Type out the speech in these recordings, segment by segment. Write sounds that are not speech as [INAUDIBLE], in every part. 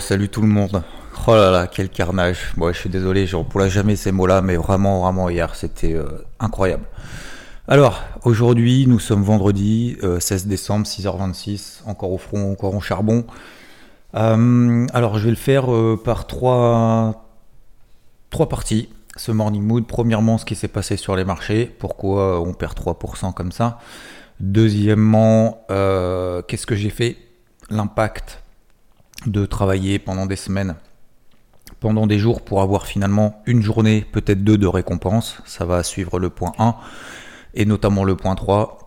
salut tout le monde. Oh là là, quel carnage. Bon, je suis désolé, je ne jamais ces mots-là, mais vraiment, vraiment, hier, c'était euh, incroyable. Alors, aujourd'hui, nous sommes vendredi 16 euh, décembre, 6h26, encore au front, encore en charbon. Euh, alors, je vais le faire par trois, trois parties. Ce morning mood, premièrement, ce qui s'est passé sur les marchés, pourquoi on perd 3% comme ça? Deuxièmement, qu'est-ce que j'ai fait? L'impact de travailler pendant des semaines, pendant des jours pour avoir finalement une journée, peut-être deux de récompense. Ça va suivre le point 1 et notamment le point 3.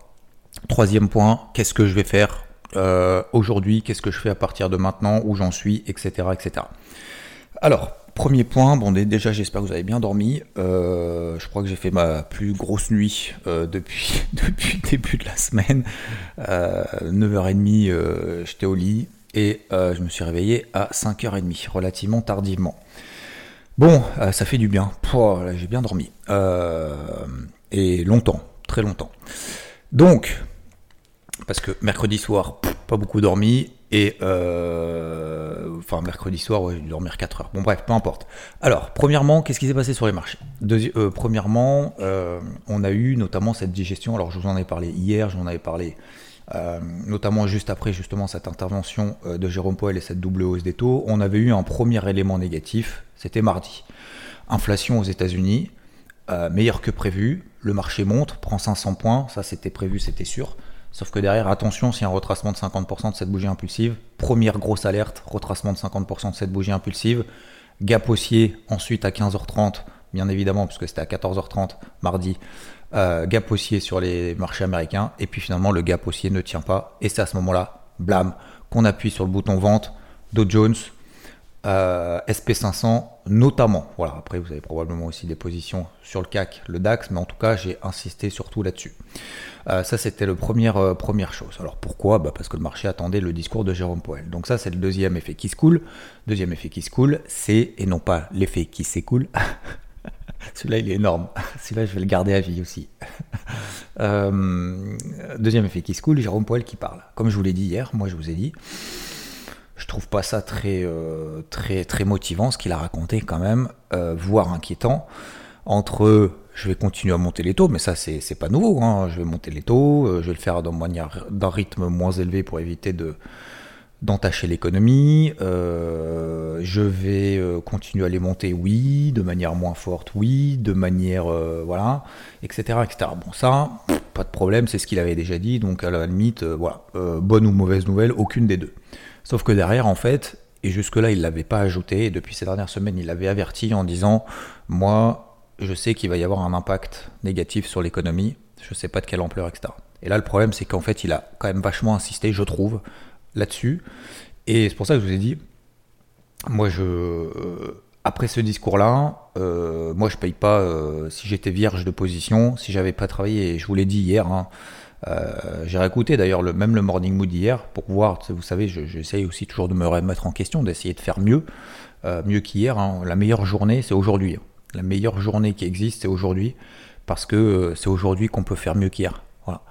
Troisième point, qu'est-ce que je vais faire euh, aujourd'hui, qu'est-ce que je fais à partir de maintenant, où j'en suis, etc., etc. Alors, premier point, bon déjà j'espère que vous avez bien dormi. Euh, je crois que j'ai fait ma plus grosse nuit euh, depuis, [LAUGHS] depuis le début de la semaine. 9h30, j'étais au lit et euh, je me suis réveillé à 5h30, relativement tardivement. Bon, euh, ça fait du bien. J'ai bien dormi. Euh, et longtemps, très longtemps. Donc, parce que mercredi soir, pas beaucoup dormi. Et enfin, mercredi soir, j'ai dû dormir 4 heures. Bon, bref, peu importe. Alors, premièrement, qu'est-ce qui s'est passé sur les marchés? Premièrement, on a eu notamment cette digestion. Alors, je vous en ai parlé hier, j'en avais parlé euh, notamment juste après justement cette intervention euh, de Jérôme Poel et cette double hausse des taux, on avait eu un premier élément négatif, c'était mardi. Inflation aux États-Unis, euh, meilleure que prévu, le marché monte, prend 500 points, ça c'était prévu, c'était sûr. Sauf que derrière, attention, s'il y a un retracement de 50% de cette bougie impulsive, première grosse alerte, retracement de 50% de cette bougie impulsive, gap haussier ensuite à 15h30, bien évidemment, puisque c'était à 14h30 mardi, euh, gap haussier sur les marchés américains, et puis finalement le gap haussier ne tient pas, et c'est à ce moment-là, blam, qu'on appuie sur le bouton vente, Dow Jones, euh, SP500 notamment. Voilà, après vous avez probablement aussi des positions sur le CAC, le DAX, mais en tout cas j'ai insisté surtout là-dessus. Euh, ça c'était premier, première chose. Alors pourquoi? Bah, Parce que le marché attendait le discours de Jérôme Powell. Donc ça c'est le deuxième effet qui se coule. Deuxième effet qui se coule, c'est, et non pas l'effet qui s'écoule, [LAUGHS] Celui-là, il est énorme. [LAUGHS] Celui-là, je vais le garder à vie aussi. [LAUGHS] Euh, deuxième effet qui se coule, Jérôme Poel qui parle. Comme je vous l'ai dit hier, moi je vous ai dit, je trouve pas ça très, euh, très, très motivant ce qu'il a raconté quand même, euh, voire inquiétant. Entre je vais continuer à monter les taux, mais ça c'est pas nouveau. Hein. Je vais monter les taux, je vais le faire d'un rythme moins élevé pour éviter de d'entacher l'économie. Euh, je vais euh, continuer à les monter, oui, de manière moins forte, oui, de manière, euh, voilà, etc., etc. Bon, ça, pas de problème, c'est ce qu'il avait déjà dit, donc à la limite, voilà, bonne ou mauvaise nouvelle, aucune des deux. Sauf que derrière, en fait, et jusque-là, il ne l'avait pas ajouté, et depuis ces dernières semaines, il l'avait averti en disant, moi, je sais qu'il va y avoir un impact négatif sur l'économie, je ne sais pas de quelle ampleur, etc. Et là, le problème, c'est qu'en fait, il a quand même vachement insisté, je trouve, là-dessus. Et c'est pour ça que je vous ai dit, moi, je, euh, après ce discours-là, euh, moi, je paye pas euh, si j'étais vierge de position, si j'avais pas travaillé, et je vous l'ai dit hier, hein, j'ai réécouté d'ailleurs le, même le morning mood hier pour voir, vous savez, j'essaye aussi toujours de me remettre en question, d'essayer de faire mieux, mieux qu'hier. Hein. La meilleure journée, c'est aujourd'hui. La meilleure journée qui existe, c'est aujourd'hui, parce que c'est aujourd'hui qu'on peut faire mieux qu'hier. Voilà.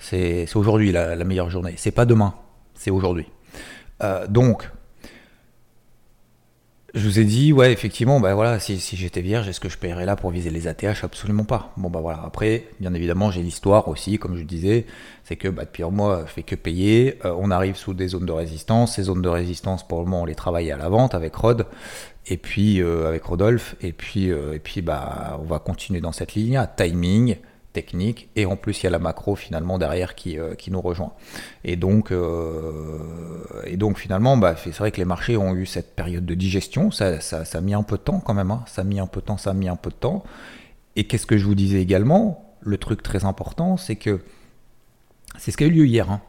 C'est aujourd'hui la, la meilleure journée. C'est pas demain c'est aujourd'hui. Euh, donc, je vous ai dit, ouais, effectivement, bah voilà, si, j'étais vierge, est-ce que je paierais là pour viser les ATH Absolument pas. Bon, bah voilà. Après, bien évidemment, j'ai l'histoire aussi, comme je disais, c'est que bah, depuis un mois, fait que payer. Euh, on arrive sous des zones de résistance. Ces zones de résistance, pour le moment, on les travaille à la vente avec Rod, et puis euh, avec Rodolphe, et puis, et puis bah, on va continuer dans cette ligne à timing, technique et en plus il y a la macro finalement derrière qui, euh, qui nous rejoint. Et donc euh, et donc finalement bah, c'est vrai que les marchés ont eu cette période de digestion. Ça, ça, ça, a mis un peu de temps quand même hein. ça a mis un peu de temps ça a mis un peu de temps. Et qu'est-ce que je vous disais également? Le truc très important c'est que c'est ce qui a eu lieu hier hein.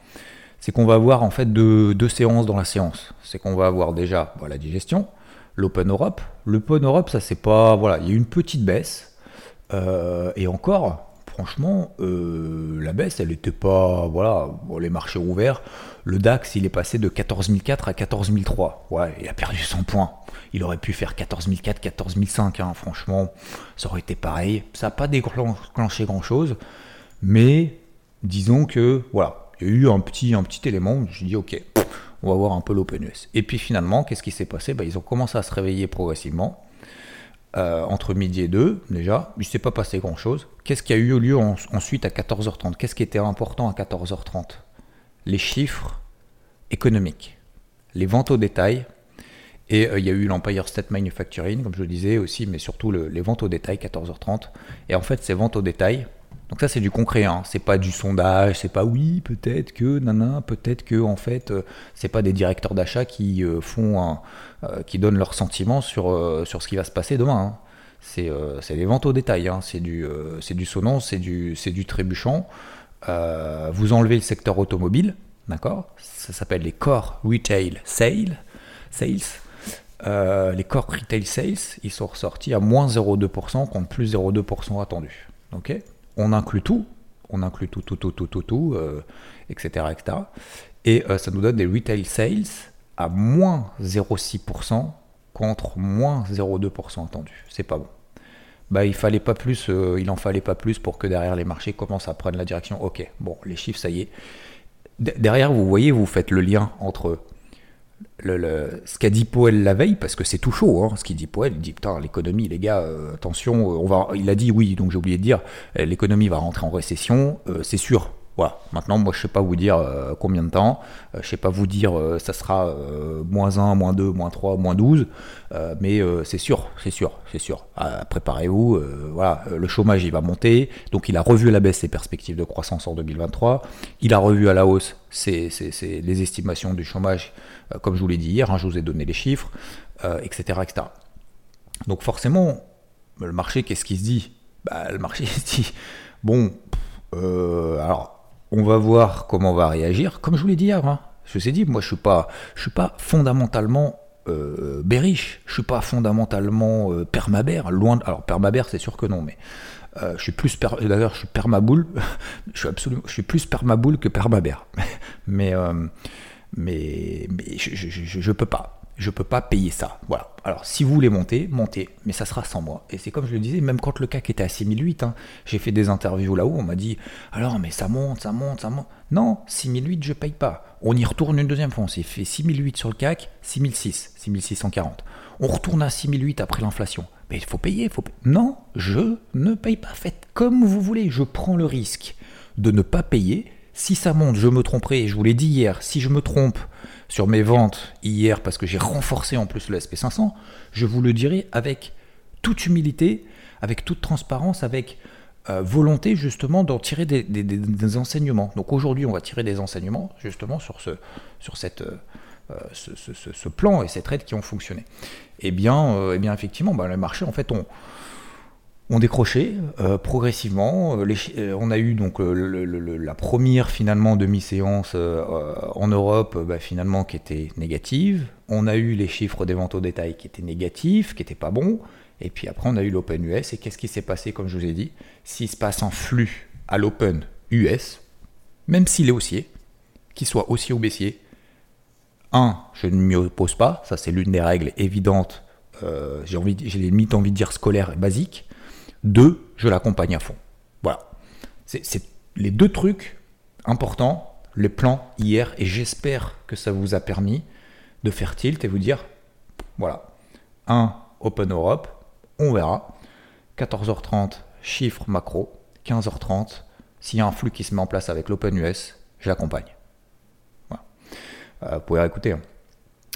c'est qu'on va avoir en fait deux, séances dans la séance. C'est qu'on va avoir déjà bah, la digestion l'Open Europe. l'Open Europe ça c'est pas voilà il y a eu une petite baisse euh, et encore franchement, euh, la baisse, elle n'était pas. Voilà, les marchés ouverts. Le DAX, il est passé de 14 004 à 14 003. Ouais, il a perdu 100 points. Il aurait pu faire 14 004, 14 005. franchement, ça aurait été pareil. Ça n'a pas déclenché grand-chose. Mais disons que, voilà, il y a eu un petit, élément. Je dis, ok, on va voir un peu l'Open US. Et puis finalement, qu'est-ce qui s'est passé? Bah, Ils ont commencé à se réveiller progressivement. Euh, entre midi et 2 déjà, il ne s'est pas passé grand-chose. Qu'est-ce qui a eu lieu ensuite à 14h30 Qu'est-ce qui était important à 14h30 Les chiffres économiques, les ventes au détail, et euh, il y a eu l'Empire State Manufacturing, comme je le disais aussi, mais surtout les ventes au détail, 14h30. Et en fait, ces ventes au détail, donc ça c'est du concret, hein. c'est pas du sondage, c'est pas oui, peut-être que, nana, peut-être que, en fait, euh, c'est pas des directeurs d'achat qui euh, font qui donnent leurs sentiments sur, sur ce qui va se passer demain. Hein. C'est des ventes au détail, hein. c'est du, du sonnant, c'est du, du trébuchant. vous enlevez le secteur automobile, d'accord Ça s'appelle les core retail sales. Euh, les core retail sales, ils sont ressortis à moins 0,2% contre plus 0,2% attendu. Ok on inclut tout, on inclut tout, tout, tout, tout, tout, tout, etc., euh, etc. Et euh, ça nous donne des retail sales à moins 0,6% contre moins 0,2% attendu. C'est pas bon. Bah, il fallait pas plus, il en fallait pas plus pour que derrière les marchés commencent à prendre la direction. Ok, bon, les chiffres, ça y est. derrière, vous voyez, vous faites le lien entre le, ce qu'a dit Powell la veille, parce que c'est tout chaud, hein, ce qu'il dit Powell, il dit putain l'économie les gars, euh, attention, euh, on va, il a dit oui, donc j'ai oublié de dire, euh, l'économie va rentrer en récession, c'est sûr. Voilà. Maintenant, moi, je sais pas vous dire combien de temps. je sais pas vous dire ça sera moins 1, moins 2, moins 3, moins 12. mais c'est sûr, c'est sûr, c'est sûr. Préparez-vous. voilà, le chômage, il va monter. Donc, il a revu à la baisse ses perspectives de croissance en 2023. Il a revu à la hausse ses, les estimations du chômage euh, comme je vous l'ai dit hier, hein, je vous ai donné les chiffres, etc., euh, etc. Donc forcément, le marché, qu'est-ce qu'il se dit? Bah, Le marché [LAUGHS] se dit, bon, euh, alors, on va voir comment on va réagir. Comme je vous l'ai dit hier, je vous ai dit, moi je suis, pas, je suis pas fondamentalement euh, bearish, je suis pas fondamentalement euh, permabère, loin alors permabère c'est sûr que non, mais je suis plus d'ailleurs je suis permaboule, [LAUGHS] je suis absolument plus permaboule que permabère. [LAUGHS] mais mais, mais je ne peux pas. Je peux pas payer ça. Voilà. Alors, si vous voulez monter, montez, mais ça sera sans moi. Et c'est comme je le disais, même quand le CAC était à 6008, hein, j'ai fait des interviews là-haut, on m'a dit alors, mais ça monte, ça monte, ça monte. Non, 6008, je paye pas. On y retourne une deuxième fois. On s'est fait 6008 sur le CAC, 6006, 6640. On retourne à 6008 après l'inflation. Mais il faut payer, faut Non, je ne paye pas. Faites comme vous voulez. Je prends le risque de ne pas payer si ça monte, je me tromperai, je vous l'ai dit hier, si je me trompe sur mes ventes hier parce que j'ai renforcé en plus le SP500, je vous le dirai avec toute humilité, avec toute transparence, avec euh, volonté justement d'en tirer des, enseignements. Donc aujourd'hui, on va tirer des enseignements justement sur ce, euh, ce, plan et cette aide qui ont fonctionné. Eh bien, euh, eh effectivement, bah, le marché, en fait, on, ont décroché euh, progressivement. Euh, euh, on a eu donc la première finalement demi-séance en Europe bah, finalement qui était négative. On a eu les chiffres des ventes au détail qui étaient négatifs, qui n'étaient pas bons. Et puis après on a eu l'Open US. Et qu'est-ce qui s'est passé comme je vous ai dit? S'il se passe un flux à l'Open US, même s'il est haussier, qu'il soit haussier ou baissier, un, je ne m'y oppose pas. Ça c'est l'une des règles évidentes. j'ai envie, j'ai limite envie de dire scolaire et basique. Deux, je l'accompagne à fond. Voilà. C'est les deux trucs importants, les plans hier, et j'espère que ça vous a permis de faire tilt et vous dire, voilà, un Open Europe, on verra. 14h30, chiffre macro. 15h30, s'il y a un flux qui se met en place avec l'Open US, je l'accompagne. Voilà. Euh, vous pouvez écouter. Hein.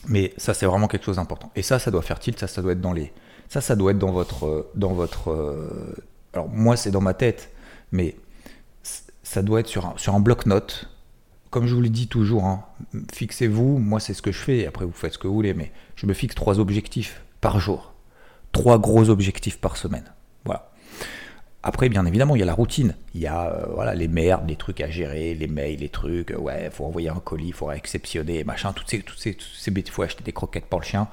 Mais ça, c'est vraiment quelque chose d'important. Et ça, ça doit faire tilt, ça, ça doit être dans les, ça, ça doit être dans votre. Dans votre euh, alors, moi, c'est dans ma tête, mais ça doit être sur un, sur un bloc-notes. Comme je vous le dis toujours, hein, fixez-vous, moi c'est ce que je fais, après vous faites ce que vous voulez, mais je me fixe trois objectifs par jour. Trois gros objectifs par semaine. Après, bien évidemment, il y a la routine. Il y a euh, voilà, les merdes, les trucs à gérer, les mails, les trucs. Euh, ouais, faut envoyer un colis, il faut exceptionner, machin. Toutes ces, toutes ces, toutes ces faut acheter des croquettes pour le chien.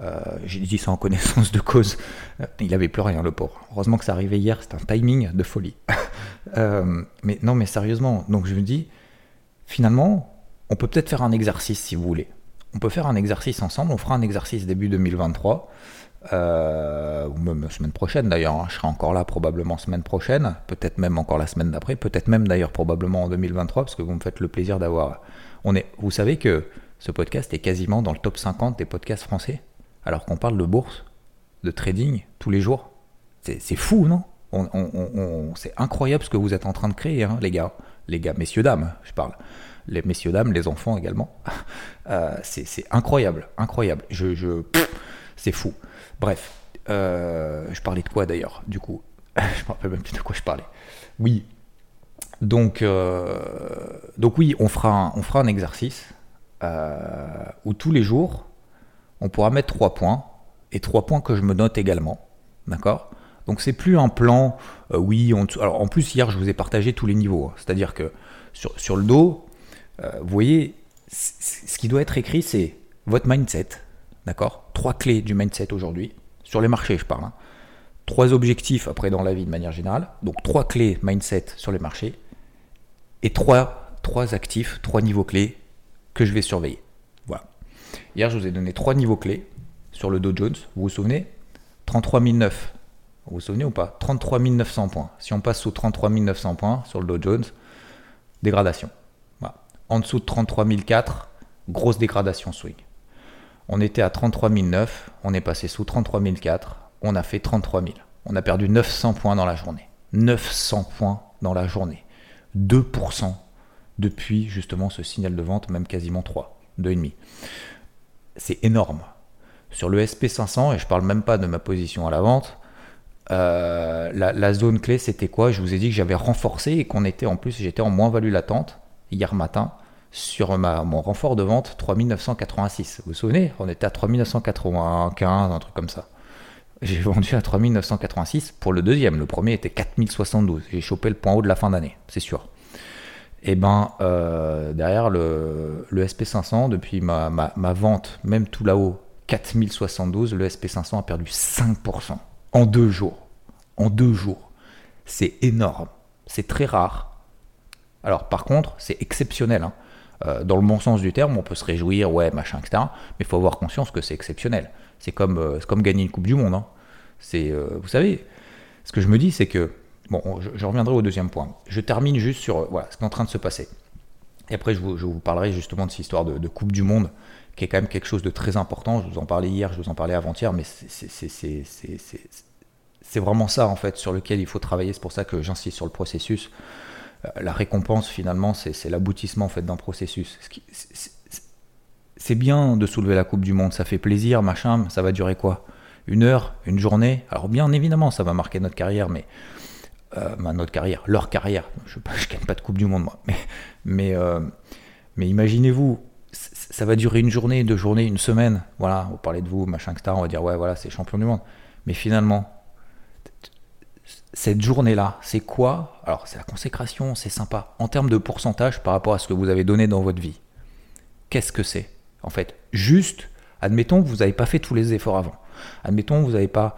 Euh, J'ai dit ça en connaissance de cause. Euh, il avait plus rien, le pauvre. Heureusement que ça arrivait hier. C'est un timing de folie. [LAUGHS] mais non, mais sérieusement. Donc je me dis, finalement, on peut peut-être faire un exercice si vous voulez. On peut faire un exercice ensemble. On fera un exercice début 2023 euh, ou même semaine prochaine d'ailleurs, hein. je serai encore là probablement semaine prochaine, peut-être même encore la semaine d'après, peut-être même d'ailleurs probablement en 2023, parce que vous me faites le plaisir d'avoir... On est, vous savez que ce podcast est quasiment dans le top 50 des podcasts français, alors qu'on parle de bourse, de trading tous les jours. C'est fou, non? C'est incroyable ce que vous êtes en train de créer, hein, les gars. Les gars, messieurs, dames, je parle. Les messieurs, dames, les enfants également. [LAUGHS] Euh, c'est incroyable, incroyable. Je, je c'est fou. Bref, euh, je parlais de quoi d'ailleurs, du coup [LAUGHS] Je me rappelle même plus de quoi je parlais. Oui. Donc, euh, donc oui, on fera un, on fera un exercice où tous les jours, on pourra mettre trois points et trois points que je me note également. D'accord? Donc c'est plus un plan, euh, oui, on, alors en plus hier je vous ai partagé tous les niveaux, hein. c'est-à-dire que sur, sur, le dos, euh, vous voyez, ce qui doit être écrit c'est votre mindset, d'accord? Trois clés du mindset aujourd'hui, sur les marchés je parle. Hein. Trois objectifs après dans la vie de manière générale, donc trois clés mindset sur les marchés, et trois, trois actifs, trois niveaux clés que je vais surveiller. Voilà. Hier je vous ai donné trois niveaux clés sur le Dow Jones, vous vous souvenez? 33 009. Vous vous souvenez ou pas? 33 900 points. Si on passe sous 33 900 points sur le Dow Jones, dégradation. En dessous de 33 004, grosse dégradation swing. On était à 33 009, on est passé sous 33 004, on a fait 33 000. On a perdu 900 points dans la journée. 900 points dans la journée. 2% depuis justement ce signal de vente, même quasiment 3, 2,5. C'est énorme sur le SP500, et je parle même pas de ma position à la vente, euh, la, zone clé c'était quoi? Je vous ai dit que j'avais renforcé et qu'on était en plus, j'étais en moins-value latente hier matin sur ma, mon renfort de vente 3986. Vous vous souvenez? On était à 3995, un truc comme ça. J'ai vendu à 3986 pour le deuxième. Le premier était 4072. J'ai chopé le point haut de la fin d'année, c'est sûr. Et eh ben euh, derrière le, le, SP500, depuis ma, ma vente, même tout là-haut, 4072, le SP500 a perdu 5% en deux jours. En deux jours. C'est énorme. C'est très rare. Alors par contre, c'est exceptionnel. Hein. Euh, dans le bon sens du terme, on peut se réjouir, ouais, machin, etc. Mais il faut avoir conscience que c'est exceptionnel. C'est comme, euh, gagner une Coupe du Monde. Hein. Euh, vous savez, ce que je me dis, c'est que, bon, je, reviendrai au deuxième point. Je termine juste sur ce qui est en train de se passer. Et après, je vous, je vous parlerai justement de cette histoire de, de Coupe du Monde qui est quand même quelque chose de très important. Je vous en parlais hier, je vous en parlais avant-hier, mais c'est vraiment ça en fait sur lequel il faut travailler. C'est pour ça que j'insiste sur le processus. Euh, la récompense finalement, c'est l'aboutissement en fait d'un processus. C'est bien de soulever la Coupe du Monde, ça fait plaisir, machin. Ça va durer quoi? Une heure, une journée? Alors bien évidemment, ça va marquer notre carrière, mais euh, notre carrière, leur carrière. Je ne gagne pas de Coupe du Monde moi, mais mais, euh, imaginez-vous ça va durer une journée, deux journées, une semaine. Voilà, on parler de vous, machin, etc. On va dire, ouais, voilà, c'est champion du monde. Mais finalement, cette journée-là, c'est quoi Alors, c'est la consécration, c'est sympa. En termes de pourcentage par rapport à ce que vous avez donné dans votre vie, qu'est-ce que c'est En fait, juste, admettons que vous n'avez pas fait tous les efforts avant. Admettons que vous n'avez pas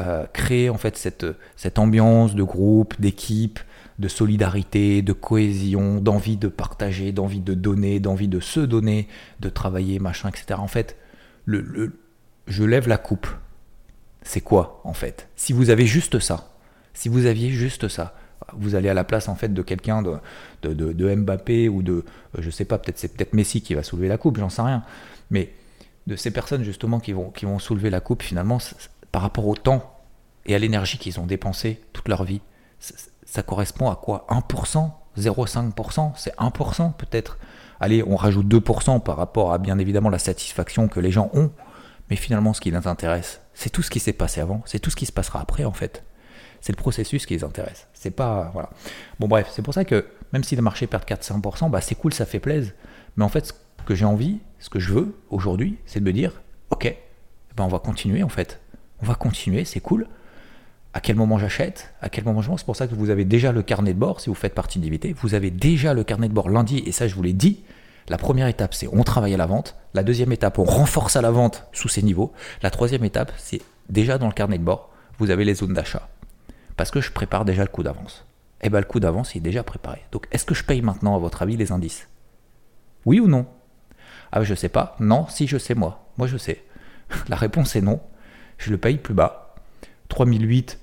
euh, créé en fait cette, cette ambiance de groupe, d'équipe, de solidarité, de cohésion, d'envie de partager, d'envie de donner, d'envie de se donner, de travailler, machin, etc. En fait, le, je lève la coupe. C'est quoi, en fait? Si vous avez juste ça, si vous aviez juste ça, vous allez à la place en fait de quelqu'un de, Mbappé ou de, je sais pas, peut-être c'est peut-être Messi qui va soulever la coupe, j'en sais rien. Mais de ces personnes justement qui vont, qui vont soulever la coupe finalement par rapport au temps et à l'énergie qu'ils ont dépensé toute leur vie ça correspond à quoi? 1% 0,5% C'est 1% peut-être? Allez, on rajoute 2% par rapport à bien évidemment la satisfaction que les gens ont. Mais finalement, ce qui les intéresse, c'est tout ce qui s'est passé avant, c'est tout ce qui se passera après en fait. C'est le processus qui les intéresse. C'est pas. Voilà. Bon, bref, c'est pour ça que même si le marché perd 4-5%, bah, c'est cool, ça fait plaisir. Mais en fait, ce que j'ai envie, ce que je veux aujourd'hui, c'est de me dire ok, ben on va continuer en fait. On va continuer, c'est cool à quel moment j'achète, à quel moment je vends? C'est pour ça que vous avez déjà le carnet de bord, si vous faites partie d'IVT, vous avez déjà le carnet de bord lundi, et ça je vous l'ai dit. La première étape, c'est on travaille à la vente. La deuxième étape, on renforce à la vente sous ces niveaux. La troisième étape, c'est déjà dans le carnet de bord, vous avez les zones d'achat. Parce que je prépare déjà le coup d'avance. Eh bien le coup d'avance est déjà préparé. Donc est-ce que je paye maintenant, à votre avis, les indices? Oui ou non? Ah je sais pas. Non, si je sais moi. Moi je sais. [LAUGHS] La réponse est non. Je le paye plus bas. 3008,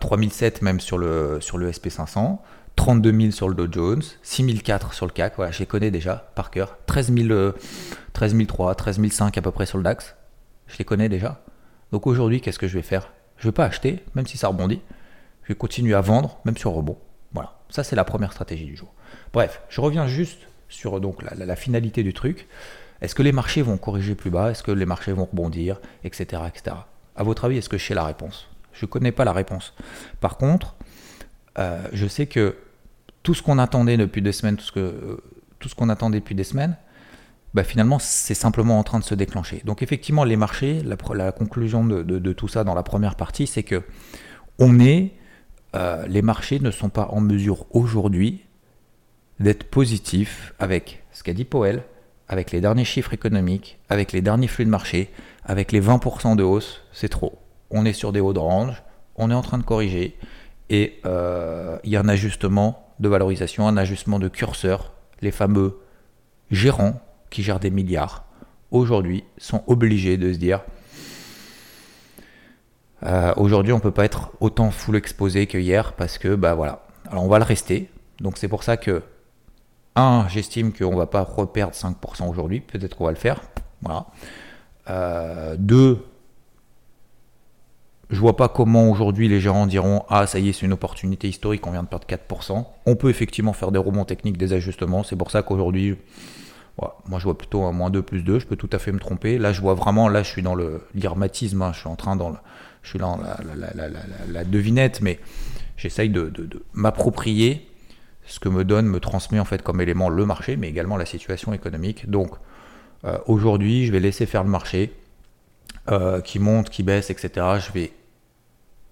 3007 euh, même sur le, sur le SP500, 32 000 sur le Dow Jones, 6 004 sur le CAC, voilà, je les connais déjà par cœur, 13 000, 13 003, 13 005 à peu près sur le DAX, je les connais déjà. Donc aujourd'hui, qu'est-ce que je vais faire? Je ne vais pas acheter, même si ça rebondit, je vais continuer à vendre, même sur rebond. Voilà, ça c'est la première stratégie du jour. Bref, je reviens juste sur donc la, finalité du truc. Est-ce que les marchés vont corriger plus bas? Est-ce que les marchés vont rebondir? Etc. etc. À votre avis, est-ce que je sais la réponse? Je ne connais pas la réponse. Par contre, euh, je sais que tout ce qu'on attendait depuis des semaines, que tout ce qu'on attendait depuis des semaines, bah finalement c'est simplement en train de se déclencher. Donc effectivement, les marchés, la, conclusion de, tout ça dans la première partie, c'est que on est, euh, les marchés ne sont pas en mesure aujourd'hui d'être positifs avec ce qu'a dit Powell, avec les derniers chiffres économiques, avec les derniers flux de marché, avec les 20% de hausse, c'est trop. On est sur des hauts de range, on est en train de corriger et euh, il y a un ajustement de valorisation, un ajustement de curseur. Les fameux gérants qui gèrent des milliards, aujourd'hui, sont obligés de se dire euh, aujourd'hui, on ne peut pas être autant full exposé que hier parce que, bah voilà. Alors, on va le rester. Donc, c'est pour ça que, un, j'estime qu'on ne va pas reperdre 5% aujourd'hui. Peut-être qu'on va le faire. Voilà. Euh, deux, je vois pas comment aujourd'hui les gérants diront Ah, ça y est, c'est une opportunité historique, on vient de perdre 4%. On peut effectivement faire des rebonds techniques, des ajustements. C'est pour ça qu'aujourd'hui, moi je vois plutôt un moins 2 plus 2. Je peux tout à fait me tromper. Là, je vois vraiment, là, je suis dans le l'irmatisme. Hein. je suis en train dans, je suis dans la, devinette, mais j'essaye de, m'approprier ce que me donne, me transmet en fait comme élément le marché, mais également la situation économique. Donc, euh, aujourd'hui, je vais laisser faire le marché. Euh, qui monte, qui baisse, etc. Je vais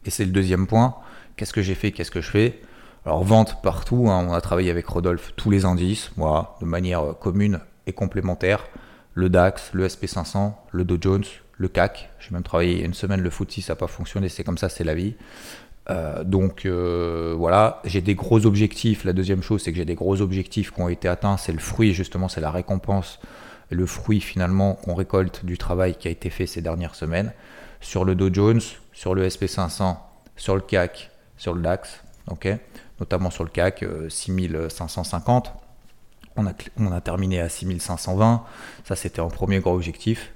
et c'est le deuxième point. Qu'est-ce que j'ai fait Qu'est-ce que je fais? Alors, vente partout. Hein. on a travaillé avec Rodolphe tous les indices, moi, de manière euh, commune et complémentaire. Le DAX, le SP500, le Dow Jones, le CAC. J'ai même travaillé une semaine le FTSE, ça n'a pas fonctionné. C'est comme ça, c'est la vie. Euh, donc euh, voilà, j'ai des gros objectifs. La deuxième chose, c'est que j'ai des gros objectifs qui ont été atteints. C'est le fruit, justement, c'est la récompense, le fruit finalement qu'on récolte du travail qui a été fait ces dernières semaines sur le Dow Jones, sur le SP500, sur le CAC, sur le DAX, ok notamment sur le CAC 6550. On a, terminé à 6520, ça c'était un premier gros objectif.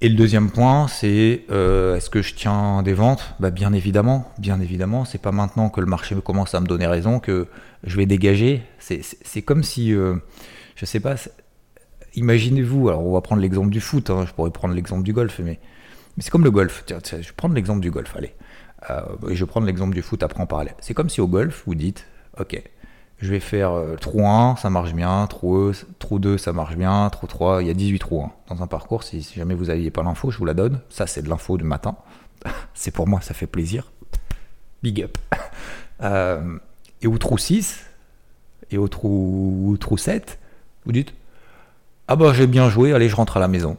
Et le deuxième point, c'est euh, est-ce que je tiens des ventes? Bah, Bien évidemment, bien évidemment. C'est pas maintenant que le marché commence à me donner raison que je vais dégager. C'est comme si, euh, je sais pas, imaginez-vous, alors on va prendre l'exemple du foot, hein, je pourrais prendre l'exemple du golf, mais c'est comme le golf. Je vais prendre l'exemple du golf, allez. Euh, je vais prendre l'exemple du foot après en parallèle. C'est comme si au golf, vous dites, ok, je vais faire euh, trou 1, ça marche bien, trou, trou 2, ça marche bien, trou 3, il y a 18 trous hein. dans un parcours. Si, jamais vous n'aviez pas l'info, je vous la donne. Ça, c'est de l'info du matin. [LAUGHS] c'est pour moi, ça fait plaisir. Big up. [LAUGHS] Euh, et au trou 6, et au trou, trou 7, vous dites, ah bah j'ai bien joué, allez, je rentre à la maison.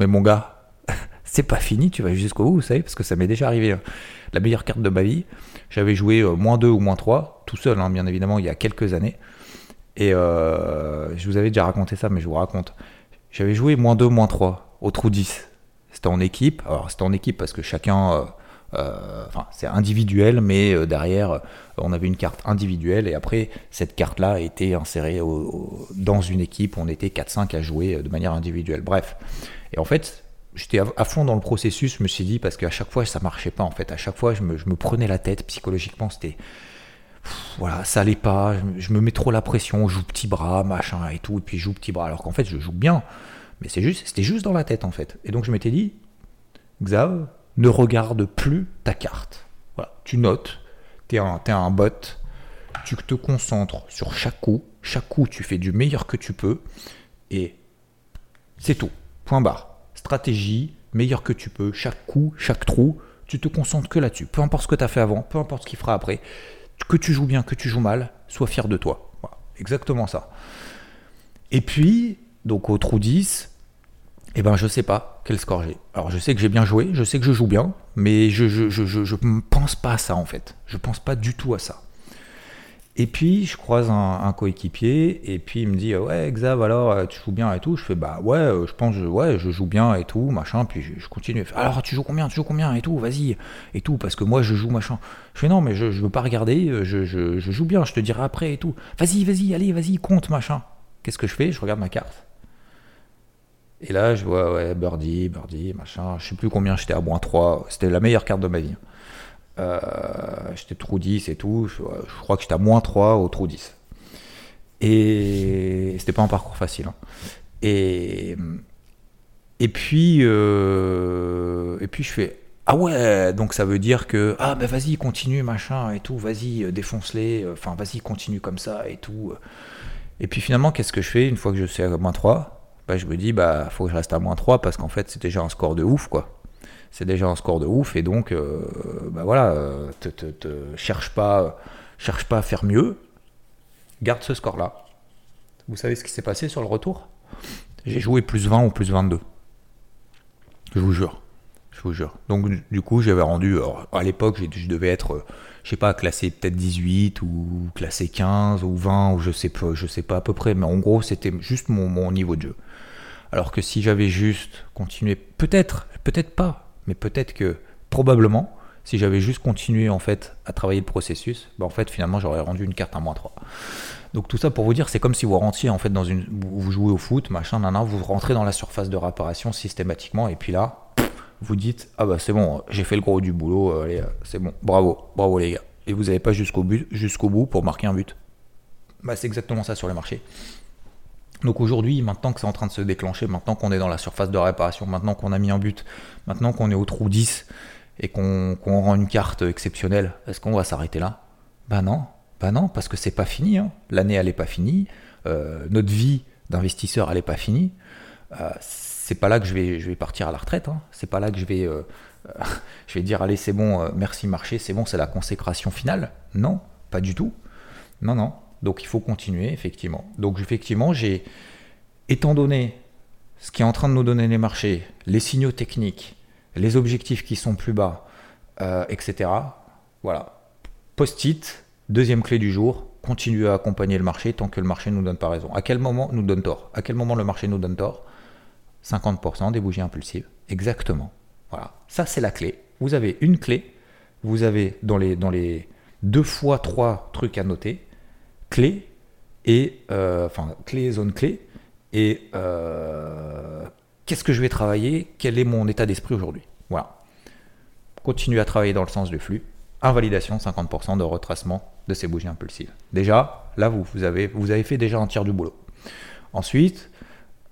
Mais mon gars, [LAUGHS] c'est pas fini, tu vas jusqu'au bout, vous savez, parce que ça m'est déjà arrivé. Hein. La meilleure carte de ma vie, j'avais joué euh, moins 2 ou moins 3, tout seul, hein, bien évidemment, il y a quelques années. Et euh, je vous avais déjà raconté ça, mais je vous raconte. J'avais joué moins 2, moins 3 au trou 10. C'était en équipe. Alors, c'était en équipe parce que chacun. Euh, enfin, c'est individuel, mais derrière, on avait une carte individuelle et après, cette carte-là a été insérée dans une équipe. On était 4-5 à jouer de manière individuelle. Bref. Et en fait, j'étais à, fond dans le processus, je me suis dit, parce qu'à chaque fois, ça marchait pas en fait. À chaque fois, je me, prenais la tête psychologiquement, c'était. Voilà, ça allait pas, je, me mets trop la pression, je joue petit bras, machin et tout, et puis je joue petit bras, alors qu'en fait, je joue bien. Mais c'était juste dans la tête en fait. Et donc, je m'étais dit, Xav, ne regarde plus ta carte. Voilà, tu notes, tu es un bot, tu te concentres sur chaque coup, chaque coup, tu fais du meilleur que tu peux, et c'est tout. Point barre stratégie, meilleure que tu peux, chaque coup, chaque trou, tu te concentres que là-dessus. Peu importe ce que tu as fait avant, peu importe ce qu'il fera après, que tu joues bien, que tu joues mal, sois fier de toi. exactement ça. Et puis, donc au trou 10, eh ben, je sais pas quel score j'ai. Alors je sais que j'ai bien joué, je sais que je joue bien, mais je ne je, je, je, pense pas à ça en fait. Je pense pas du tout à ça. Et puis, je croise un, coéquipier, et puis il me dit Ouais, Xav, alors, euh, tu joues bien et tout. Je fais Bah ouais, euh, je pense, ouais, je joue bien et tout, machin. Puis je, continue. alors, tu joues combien Tu joues combien et tout Vas-y, et tout, parce que moi, je joue machin. Je fais Non, mais je, je veux pas regarder, euh, je, je, joue bien, je te dirai après et tout. Vas-y, vas-y, allez, vas-y, compte, machin. Qu'est-ce que je fais? Je regarde ma carte. Et là, je vois, ouais, birdie, birdie, machin. Je sais plus combien j'étais à moins 3. C'était la meilleure carte de ma vie. Euh, j'étais trou 10 et tout. Je, crois que j'étais à moins 3 au trou 10. Et c'était pas un parcours facile. Hein. Et, et puis, euh, et puis je fais ah ouais, donc ça veut dire que ah ben vas-y continue machin et tout, vas-y euh, défonce-les, enfin vas-y continue comme ça et tout. Et puis finalement qu'est-ce que je fais une fois que je suis à moins 3 bah, je me dis bah faut que je reste à moins 3 parce qu'en fait c'est déjà un score de ouf quoi c'est déjà un score de ouf et donc euh, bah voilà, euh, te, cherche pas, cherche pas à faire mieux, garde ce score là. Vous savez ce qui s'est passé sur le retour? J'ai joué plus 20 ou plus 22. Je vous jure. Je vous jure. Donc du coup, j'avais rendu à l'époque, je devais être je sais pas classé peut-être 18 ou classé 15 ou 20 ou je sais je sais pas à peu près mais en gros, c'était juste mon niveau de jeu. Alors que si j'avais juste continué, peut-être, peut-être pas, mais peut-être que, probablement, si j'avais juste continué en fait à travailler le processus, bah, en fait finalement j'aurais rendu une carte à moins 3. Donc tout ça pour vous dire, c'est comme si vous rentriez en fait dans une, vous jouez au foot, machin, nan, vous rentrez dans la surface de réparation systématiquement et puis là, vous dites ah bah c'est bon, j'ai fait le gros du boulot, euh, allez, euh, c'est bon, bravo, bravo les gars. Et vous n'avez pas jusqu'au but, jusqu'au bout pour marquer un but. Bah, c'est exactement ça sur les marchés. Donc aujourd'hui, maintenant que c'est en train de se déclencher, maintenant qu'on est dans la surface de réparation, maintenant qu'on a mis un but, maintenant qu'on est au trou 10 et qu'on rend une carte exceptionnelle, est-ce qu'on va s'arrêter là? Bah non, bah non, parce que c'est pas fini. Hein. L'année elle est pas finie, euh, notre vie d'investisseur elle est pas finie. Euh, c'est pas là que je vais, je vais partir à la retraite. Hein. C'est pas là que je vais, euh, [LAUGHS] je vais dire allez c'est bon, merci marché, c'est bon, c'est la consécration finale. Non, pas du tout. Non non, donc il faut continuer, effectivement. Donc effectivement, j'ai, étant donné ce qui est en train de nous donner les marchés, les signaux techniques, les objectifs qui sont plus bas, euh, etc. Voilà. Post-it, deuxième clé du jour, continuer à accompagner le marché tant que le marché ne nous donne pas raison. À quel moment nous donne tort? À quel moment le marché nous donne tort? 50% des bougies impulsives. Exactement. Voilà. Ça, c'est la clé. Vous avez une clé. Vous avez dans les, dans les deux fois trois trucs à noter clé et euh, enfin clé, zone clé et euh, qu'est-ce que je vais travailler, quel est mon état d'esprit aujourd'hui? Voilà. Continuer à travailler dans le sens du flux. Invalidation, 50% de retracement de ces bougies impulsives. Déjà, là, vous, vous, avez, vous avez fait déjà un tiers du boulot. Ensuite,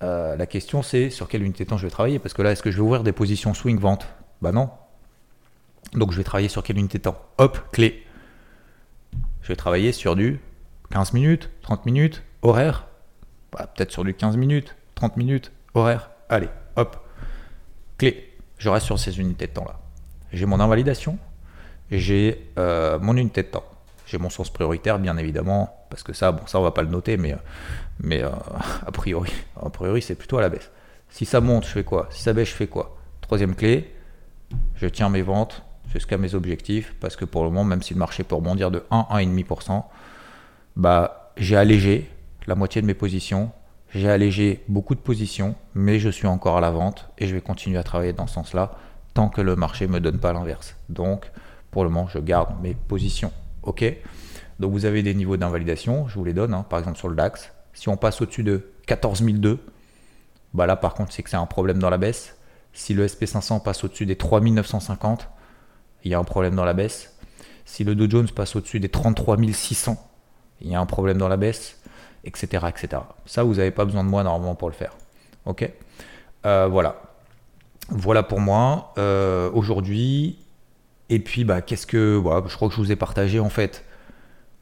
euh, la question c'est sur quelle unité de temps je vais travailler? Parce que là, est-ce que je vais ouvrir des positions swing vente? Bah non. Donc je vais travailler sur quelle unité de temps? Hop, clé. Je vais travailler sur du 15 minutes, 30 minutes, horaire. Bah, peut-être sur du 15 minutes, 30 minutes, horaire. Allez, hop. Clé. Je reste sur ces unités de temps-là. J'ai mon invalidation, j'ai euh, mon unité de temps. J'ai mon sens prioritaire, bien évidemment, parce que ça, bon, ça on va pas le noter, mais, mais euh, [LAUGHS] a priori, a priori c'est plutôt à la baisse. Si ça monte, je fais quoi? Si ça baisse, je fais quoi? Troisième clé, je tiens mes ventes jusqu'à mes objectifs, parce que pour le moment, même si le marché peut rebondir de 1, 1,5%, bah, j'ai allégé la moitié de mes positions. J'ai allégé beaucoup de positions, mais je suis encore à la vente et je vais continuer à travailler dans ce sens-là tant que le marché ne me donne pas l'inverse. Donc, pour le moment, je garde mes positions. OK? Donc, vous avez des niveaux d'invalidation, je vous les donne. Hein. par exemple, sur le DAX, si on passe au-dessus de 14002, bah là, par contre, c'est que c'est un problème dans la baisse. Si le SP500 passe au-dessus des 3950, il y a un problème dans la baisse. Si le Dow Jones passe au-dessus des 33600, il y a un problème dans la baisse, etc. etc. Ça, vous n'avez pas besoin de moi normalement pour le faire. Ok? Euh, Voilà. Voilà pour moi euh, aujourd'hui. Et puis, bah, qu'est-ce que. Voilà, je crois que je vous ai partagé en fait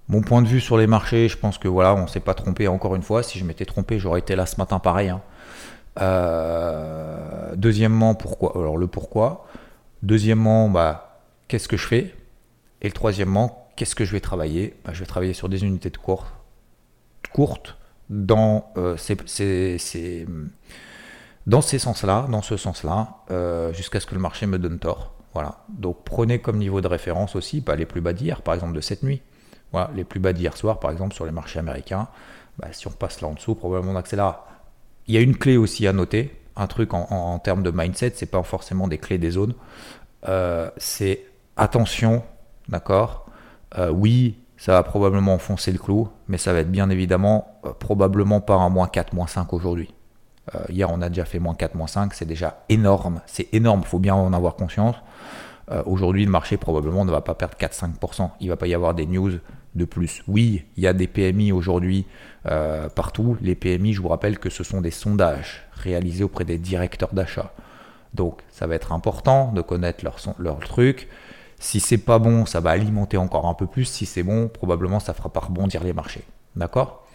mon point de vue sur les marchés. Je pense que voilà, on ne s'est pas trompé encore une fois. Si je m'étais trompé, j'aurais été là ce matin pareil. Hein. Euh, deuxièmement, pourquoi? Alors, le pourquoi. Deuxièmement, bah, qu'est-ce que je fais? Et le troisièmement, qu'est-ce que je vais travailler? Bah, Je vais travailler sur des unités de courte, courtes dans, euh, ces, dans ces sens-là, dans ce sens-là, euh, jusqu'à ce que le marché me donne tort. Voilà. Donc prenez comme niveau de référence aussi, pas les plus bas d'hier, par exemple de cette nuit. Voilà, les plus bas d'hier soir, par exemple, sur les marchés américains. Bah, si on passe là en dessous, probablement on accélérera. Il y a une clé aussi à noter, un truc en, termes de mindset, c'est pas forcément des clés des zones. Euh, c'est attention, d'accord? Euh, Oui, ça va probablement enfoncer le clou, mais ça va être bien évidemment euh, probablement pas un moins 4, moins 5 aujourd'hui. hier, on a déjà fait moins 4, moins 5, c'est déjà énorme. C'est énorme, il faut bien en avoir conscience. aujourd'hui, le marché probablement ne va pas perdre 4-5%. Il ne va pas y avoir des news de plus. Oui, il y a des PMI aujourd'hui euh, partout. Les PMI, je vous rappelle que ce sont des sondages réalisés auprès des directeurs d'achat. Donc ça va être important de connaître leur truc. Si c'est pas bon, ça va alimenter encore un peu plus. Si c'est bon, probablement ça fera pas rebondir les marchés. D'accord?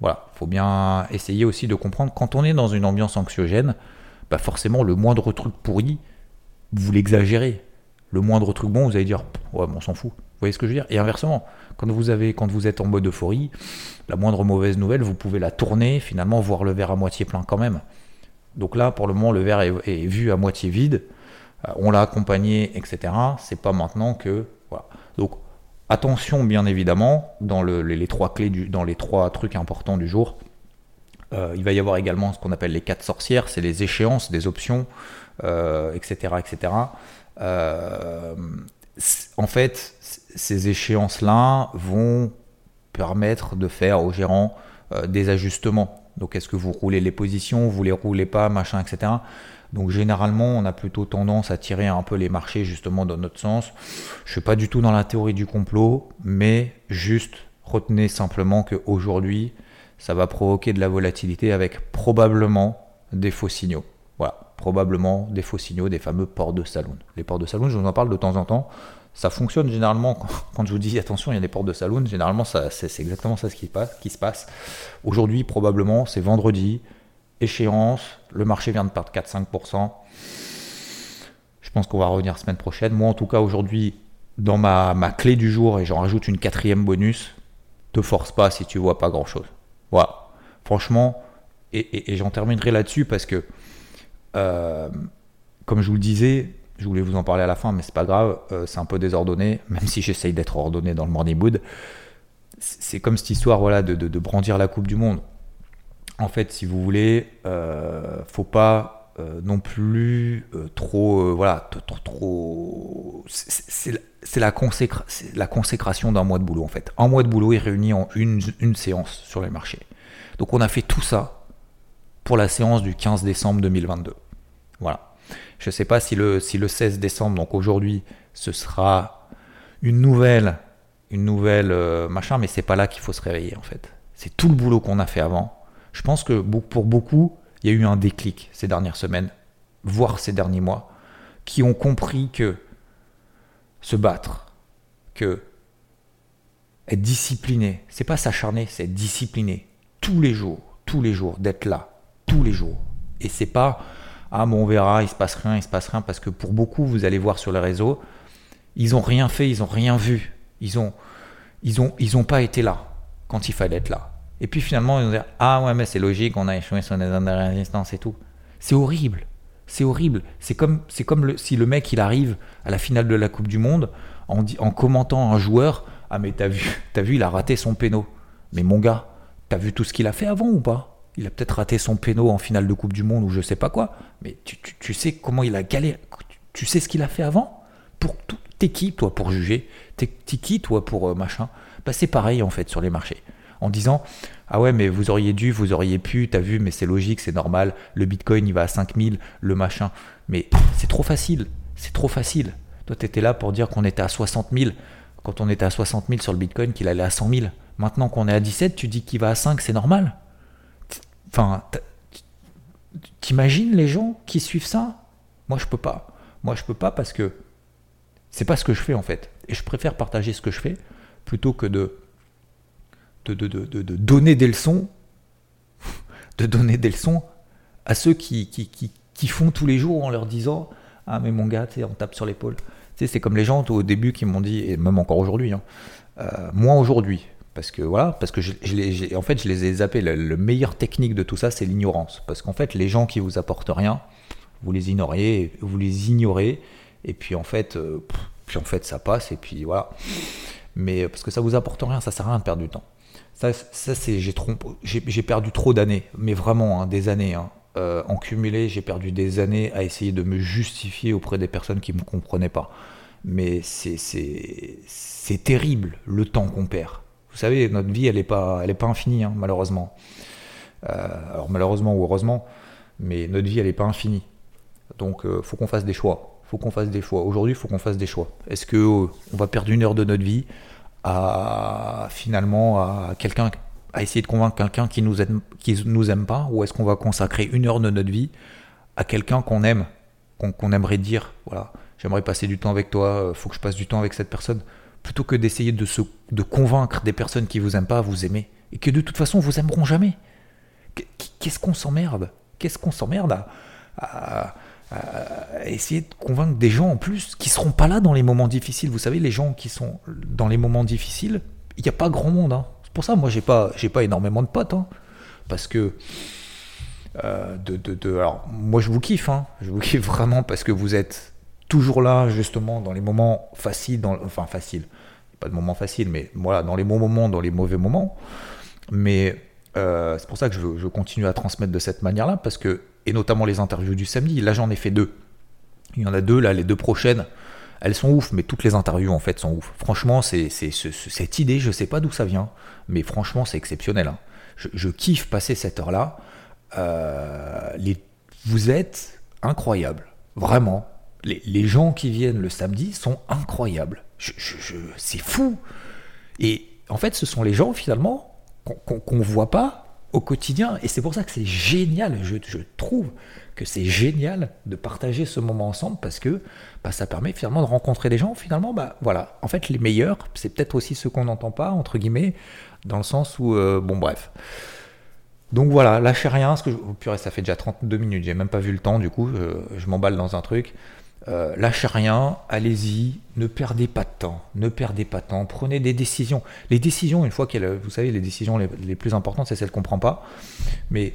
Voilà, il faut bien essayer aussi de comprendre quand on est dans une ambiance anxiogène, bah forcément le moindre truc pourri, vous l'exagérez. Le moindre truc bon, vous allez dire ouais, on s'en fout. Vous voyez ce que je veux dire? Et inversement, quand vous, avez, quand vous êtes en mode euphorie, la moindre mauvaise nouvelle, vous pouvez la tourner, finalement, voir le verre à moitié plein quand même. Donc là, pour le moment, le verre est, vu à moitié vide. Euh, on l'a accompagné, etc. C'est pas maintenant que. Voilà. Donc attention, bien évidemment, dans les, trois clés, du, dans les trois trucs importants du jour. Euh, il va y avoir également ce qu'on appelle les quatre sorcières, c'est les échéances des options, etc., euh, etc. en fait, ces échéances-là vont permettre de faire aux gérants des ajustements. Donc est-ce que vous roulez les positions, vous les roulez pas, machin, etc. Donc généralement, on a plutôt tendance à tirer un peu les marchés justement dans notre sens. Je suis pas du tout dans la théorie du complot, mais juste retenez simplement qu'aujourd'hui, ça va provoquer de la volatilité avec probablement des faux signaux. Voilà, probablement des faux signaux, des fameux ports de saloon. Les ports de saloon, je vous en parle de temps en temps ça fonctionne généralement quand je vous dis attention, il y a des portes de saloon. Généralement, c'est exactement ça ce qui se passe. Aujourd'hui, probablement, c'est vendredi, échéance, le marché vient de perdre 4-5%. Je pense qu'on va revenir semaine prochaine. Moi, en tout cas, aujourd'hui, dans ma, ma, clé du jour, et j'en rajoute une quatrième bonus, te force pas si tu vois pas grand chose. Voilà. Franchement, et, j'en terminerai là-dessus parce que, euh, comme je vous le disais, je voulais vous en parler à la fin, mais c'est pas grave, euh, c'est un peu désordonné, même si j'essaye d'être ordonné dans le morning mood. C'est comme cette histoire voilà, de, brandir la Coupe du Monde. En fait, si vous voulez, euh, faut pas euh, non plus trop. voilà, trop. c'est la, consécration d'un mois de boulot, en fait. Un mois de boulot est réuni en une, séance sur les marchés. Donc, on a fait tout ça pour la séance du 15 décembre 2022. Voilà. Je ne sais pas si le, si le 16 décembre, donc aujourd'hui, ce sera une nouvelle, une nouvelle euh, machin, mais c'est pas là qu'il faut se réveiller en fait. C'est tout le boulot qu'on a fait avant. Je pense que pour beaucoup, il y a eu un déclic ces dernières semaines, voire ces derniers mois, qui ont compris que se battre, que être discipliné, c'est pas s'acharner, c'est être discipliné tous les jours, tous les jours, d'être là, tous les jours. Et c'est pas ah bon on verra, il se passe rien, il se passe rien, parce que pour beaucoup, vous allez voir sur les réseaux, ils ont rien fait, ils ont rien vu, ils ont, ils ont, pas été là quand il fallait être là. Et puis finalement, ils vont dire ah ouais mais c'est logique, on a échoué sur des zones de résistance et tout. C'est horrible, c'est horrible. C'est comme, c'est comme si le mec il arrive à la finale de la Coupe du Monde en, en commentant un joueur, ah mais t'as vu, [LAUGHS] t'as vu, il a raté son péno. Mais mon gars, t'as vu tout ce qu'il a fait avant ou pas? Il a peut-être raté son péno en finale de Coupe du Monde ou je sais pas quoi, mais tu, sais comment il a galéré, tu sais ce qu'il a fait avant? Pour T'es qui, toi, pour juger? T'es qui, toi, pour euh, machin? Bah, C'est pareil, en fait, sur les marchés. En disant, ah ouais, mais vous auriez dû, vous auriez pu, t'as vu, mais c'est logique, c'est normal, le bitcoin, il va à 5000, le machin. Mais c'est trop facile, c'est trop facile. Toi, t'étais là pour dire qu'on était à 60 000, quand on était à 60 000 sur le bitcoin, qu'il allait à 100 000. Maintenant qu'on est à 17, tu dis qu'il va à 5, c'est normal. Enfin, t'imagines les gens qui suivent ça? Moi, je peux pas. Moi, je peux pas parce que c'est pas ce que je fais en fait. Et je préfère partager ce que je fais plutôt que de, de, de, de, de donner des leçons, de donner des leçons à ceux qui, qui, qui, qui, font tous les jours en leur disant Ah, mais mon gars, on tape sur l'épaule. C'est comme les gens au début qui m'ont dit, et même encore aujourd'hui, hein, euh, moi aujourd'hui, parce que voilà, parce que je, je en fait, je les ai zappés. Le, meilleur technique de tout ça, c'est l'ignorance. Parce qu'en fait, les gens qui vous apportent rien, vous les ignorez, vous les ignorez, et puis en fait, euh, puis en fait, ça passe, et puis voilà. Mais parce que ça vous apporte rien, ça sert à rien de perdre du temps. Ça, ça c'est j'ai perdu trop d'années, mais vraiment hein, des années. Hein. Euh, en cumulé, j'ai perdu des années à essayer de me justifier auprès des personnes qui ne me comprenaient pas. Mais c'est terrible le temps qu'on perd. Vous savez, notre vie, elle n'est pas infinie, hein, malheureusement. Euh, alors malheureusement ou heureusement, mais notre vie, elle n'est pas infinie. Donc, il euh, faut qu'on fasse des choix. faut qu'on fasse des choix. Aujourd'hui, il faut qu'on fasse des choix. Est-ce que on va perdre une heure de notre vie à finalement à quelqu'un à essayer de convaincre quelqu'un qui nous aime, nous aime pas, ou est-ce qu'on va consacrer une heure de notre vie à quelqu'un qu'on aime, qu'on aimerait dire, voilà, j'aimerais passer du temps avec toi, euh, faut que je passe du temps avec cette personne, plutôt que d'essayer de convaincre des personnes qui vous aiment pas à vous aimer, et que de toute façon vous aimeront jamais. Qu'est-ce qu'on s'emmerde? Qu'est-ce qu'on s'emmerde à, essayer de convaincre des gens en plus qui seront pas là dans les moments difficiles. Vous savez, les gens qui sont dans les moments difficiles, il n'y a pas grand monde. Hein. C'est pour ça, moi, j'ai pas, j'ai pas énormément de potes, hein. parce que euh, de, de, alors, moi, je vous kiffe, hein. je vous [LAUGHS] kiffe vraiment parce que vous êtes toujours là, justement, dans les moments faciles, dans, enfin faciles, pas de moments faciles, mais voilà, dans les bons moments, dans les mauvais moments. Mais euh, c'est pour ça que je, continue à transmettre de cette manière-là, parce que, et notamment les interviews du samedi, là j'en ai fait deux. Il y en a deux, là, les deux prochaines, elles sont ouf, mais toutes les interviews en fait sont ouf. Franchement, c'est cette idée, je sais pas d'où ça vient, mais franchement, c'est exceptionnel. Hein. Je, kiffe passer cette heure-là. Euh, vous êtes incroyables, vraiment. Les, gens qui viennent le samedi sont incroyables. c'est fou. Et en fait, ce sont les gens finalement qu'on ne voit pas au quotidien. Et c'est pour ça que c'est génial, je, trouve que c'est génial de partager ce moment ensemble parce que bah, ça permet finalement de rencontrer des gens. Finalement, bah, voilà, en fait, les meilleurs, c'est peut-être aussi ceux qu'on n'entend pas, entre guillemets, dans le sens où, euh, bon, bref. Donc voilà, lâchez rien, ce que je... oh, purée, ça fait déjà 32 minutes, j'ai même pas vu le temps, du coup, je m'emballe dans un truc. Euh, lâchez rien, allez-y, ne perdez pas de temps, ne perdez pas de temps, prenez des décisions. Les décisions, une fois qu'elles, vous savez, les décisions les, plus importantes, c'est celles qu'on ne prend pas, mais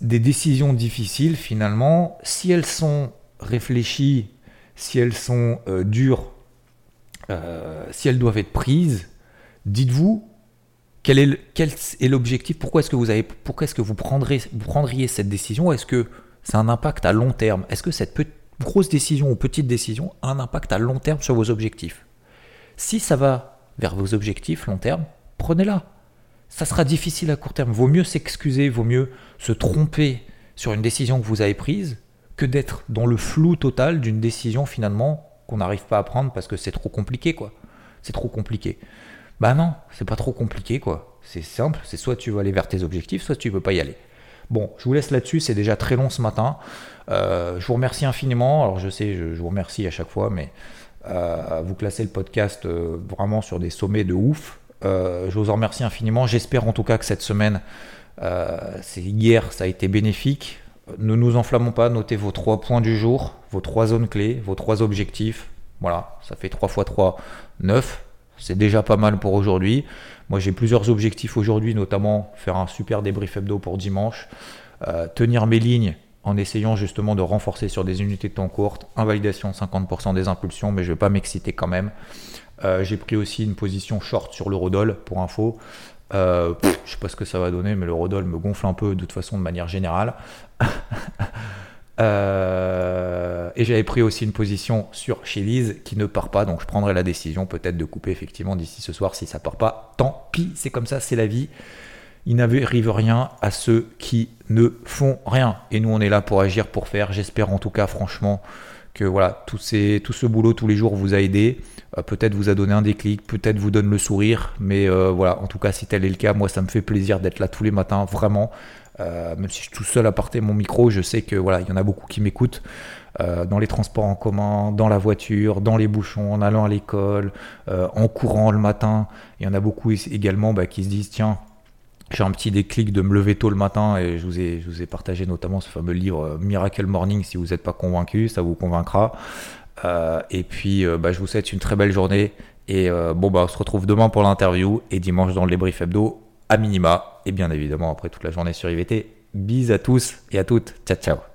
des décisions difficiles, finalement, si elles sont réfléchies, si elles sont euh, dures, euh, si elles doivent être prises, dites-vous quel est l'objectif, pourquoi est-ce que vous avez, pourquoi est-ce que vous prendrez, vous prendriez cette décision, est-ce que c'est un impact à long terme. Est-ce que cette grosse décision ou petite décision a un impact à long terme sur vos objectifs? Si ça va vers vos objectifs long terme, prenez-la. Ça sera difficile à court terme. Vaut mieux s'excuser, vaut mieux se tromper sur une décision que vous avez prise que d'être dans le flou total d'une décision finalement qu'on n'arrive pas à prendre parce que c'est trop compliqué quoi. C'est trop compliqué. Bah non, c'est pas trop compliqué quoi. C'est simple, c'est soit tu veux aller vers tes objectifs, soit tu veux pas y aller. Bon, je vous laisse là-dessus, c'est déjà très long ce matin. Euh, je vous remercie infiniment. Alors je sais, je, vous remercie à chaque fois, mais euh, vous classez le podcast euh, vraiment sur des sommets de ouf. je vous en remercie infiniment. J'espère en tout cas que cette semaine, c'est hier, ça a été bénéfique. Ne nous enflammons pas, notez vos trois points du jour, vos trois zones clés, vos trois objectifs. Voilà, ça fait 3 x 3, 9. C'est déjà pas mal pour aujourd'hui. Moi, j'ai plusieurs objectifs aujourd'hui, notamment faire un super débrief hebdo pour dimanche, euh, tenir mes lignes en essayant justement de renforcer sur des unités de temps courtes, invalidation 50% des impulsions, mais je ne vais pas m'exciter quand même. Euh, j'ai pris aussi une position short sur l'eurodoll pour info. Euh, je ne sais pas ce que ça va donner, mais l'eurodoll me gonfle un peu de toute façon de manière générale. [LAUGHS] Et j'avais pris aussi une position sur Chili's qui ne part pas, donc je prendrai la décision peut-être de couper effectivement d'ici ce soir si ça part pas. Tant pis, c'est comme ça, c'est la vie. Il n'arrive rien à ceux qui ne font rien. Et nous, on est là pour agir, pour faire. J'espère en tout cas, franchement, que voilà, tout, tout ce boulot tous les jours vous a aidé. Euh, peut-être vous a donné un déclic, peut-être vous donne le sourire. Mais euh, voilà, en tout cas, si tel est le cas, moi, ça me fait plaisir d'être là tous les matins, vraiment. Euh, même si je suis tout seul à porter mon micro, je sais que voilà, il y en a beaucoup qui m'écoutent. Euh, dans les transports en commun, dans la voiture, dans les bouchons, en allant à l'école, euh, en courant le matin. Il y en a beaucoup également bah, qui se disent tiens, j'ai un petit déclic de me lever tôt le matin et je vous ai, partagé notamment ce fameux livre Miracle Morning. Si vous n'êtes pas convaincu, ça vous convaincra. et puis, bah, je vous souhaite une très belle journée. Et bon, bah, on se retrouve demain pour l'interview et dimanche dans le débrief hebdo à minima, et bien évidemment après toute la journée sur IVT. Bis à tous et à toutes. Ciao, ciao.